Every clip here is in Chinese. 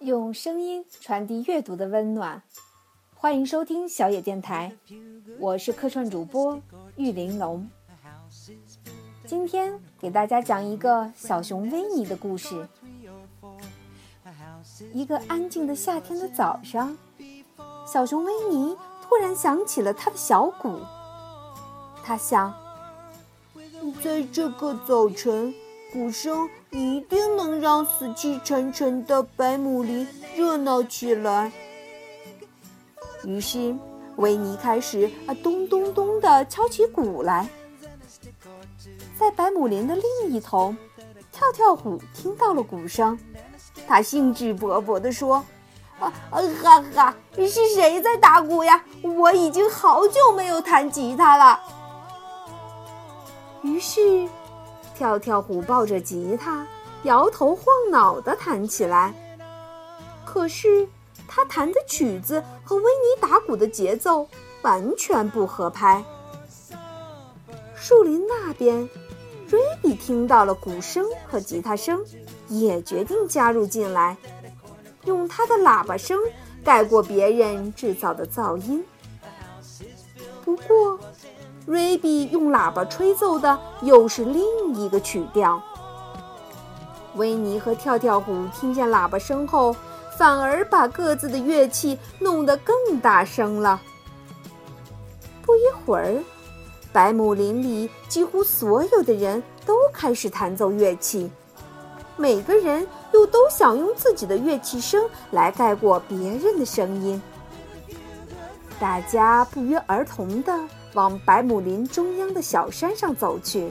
用声音传递阅读的温暖，欢迎收听小野电台，我是客串主播玉玲珑。今天给大家讲一个小熊维尼的故事。一个安静的夏天的早上，小熊维尼突然想起了他的小鼓。他想，在这个早晨，鼓声一定能让死气沉沉的白姆林热闹起来。于是，维尼开始啊咚咚咚地敲起鼓来。在白姆林的另一头，跳跳虎听到了鼓声。他兴致勃勃地说：“啊啊哈哈！是谁在打鼓呀？我已经好久没有弹吉他了。”于是，跳跳虎抱着吉他，摇头晃脑地弹起来。可是，他弹的曲子和维尼打鼓的节奏完全不合拍。树林那边。瑞比听到了鼓声和吉他声，也决定加入进来，用他的喇叭声盖过别人制造的噪音。不过，瑞比用喇叭吹奏的又是另一个曲调。维尼和跳跳虎听见喇叭声后，反而把各自的乐器弄得更大声了。不一会儿。百亩林里几乎所有的人都开始弹奏乐器，每个人又都想用自己的乐器声来盖过别人的声音。大家不约而同地往白木林中央的小山上走去，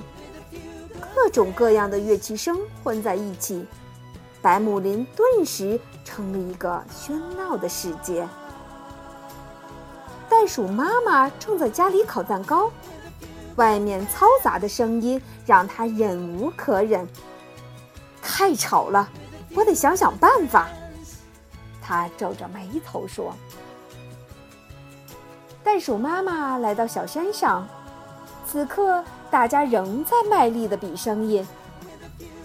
各种各样的乐器声混在一起，白木林顿时成了一个喧闹的世界。袋鼠妈妈正在家里烤蛋糕。外面嘈杂的声音让她忍无可忍，太吵了，我得想想办法。他皱着眉头说：“袋鼠妈妈来到小山上，此刻大家仍在卖力的比声音。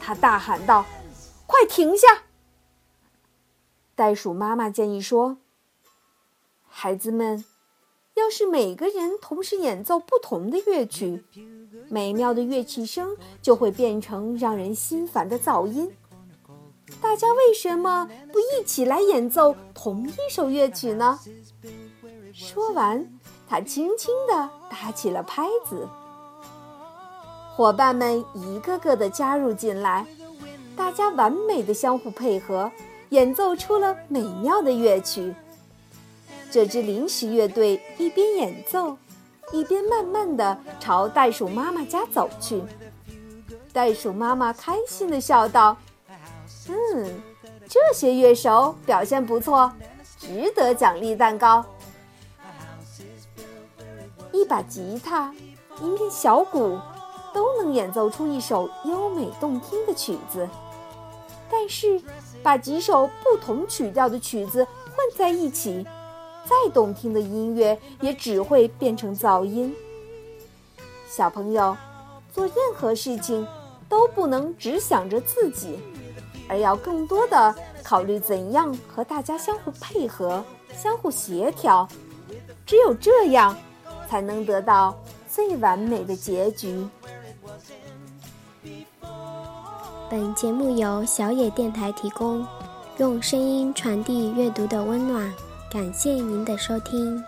他大喊道：‘快停下！’袋鼠妈妈建议说：‘孩子们。’”要是每个人同时演奏不同的乐曲，美妙的乐器声就会变成让人心烦的噪音。大家为什么不一起来演奏同一首乐曲呢？说完，他轻轻地打起了拍子。伙伴们一个个的加入进来，大家完美的相互配合，演奏出了美妙的乐曲。这支临时乐队一边演奏，一边慢慢地朝袋鼠妈妈家走去。袋鼠妈妈开心地笑道：“嗯，这些乐手表现不错，值得奖励蛋糕。一把吉他，一面小鼓，都能演奏出一首优美动听的曲子。但是，把几首不同曲调的曲子混在一起。”再动听的音乐也只会变成噪音。小朋友，做任何事情都不能只想着自己，而要更多的考虑怎样和大家相互配合、相互协调。只有这样，才能得到最完美的结局。本节目由小野电台提供，用声音传递阅读的温暖。感谢您的收听。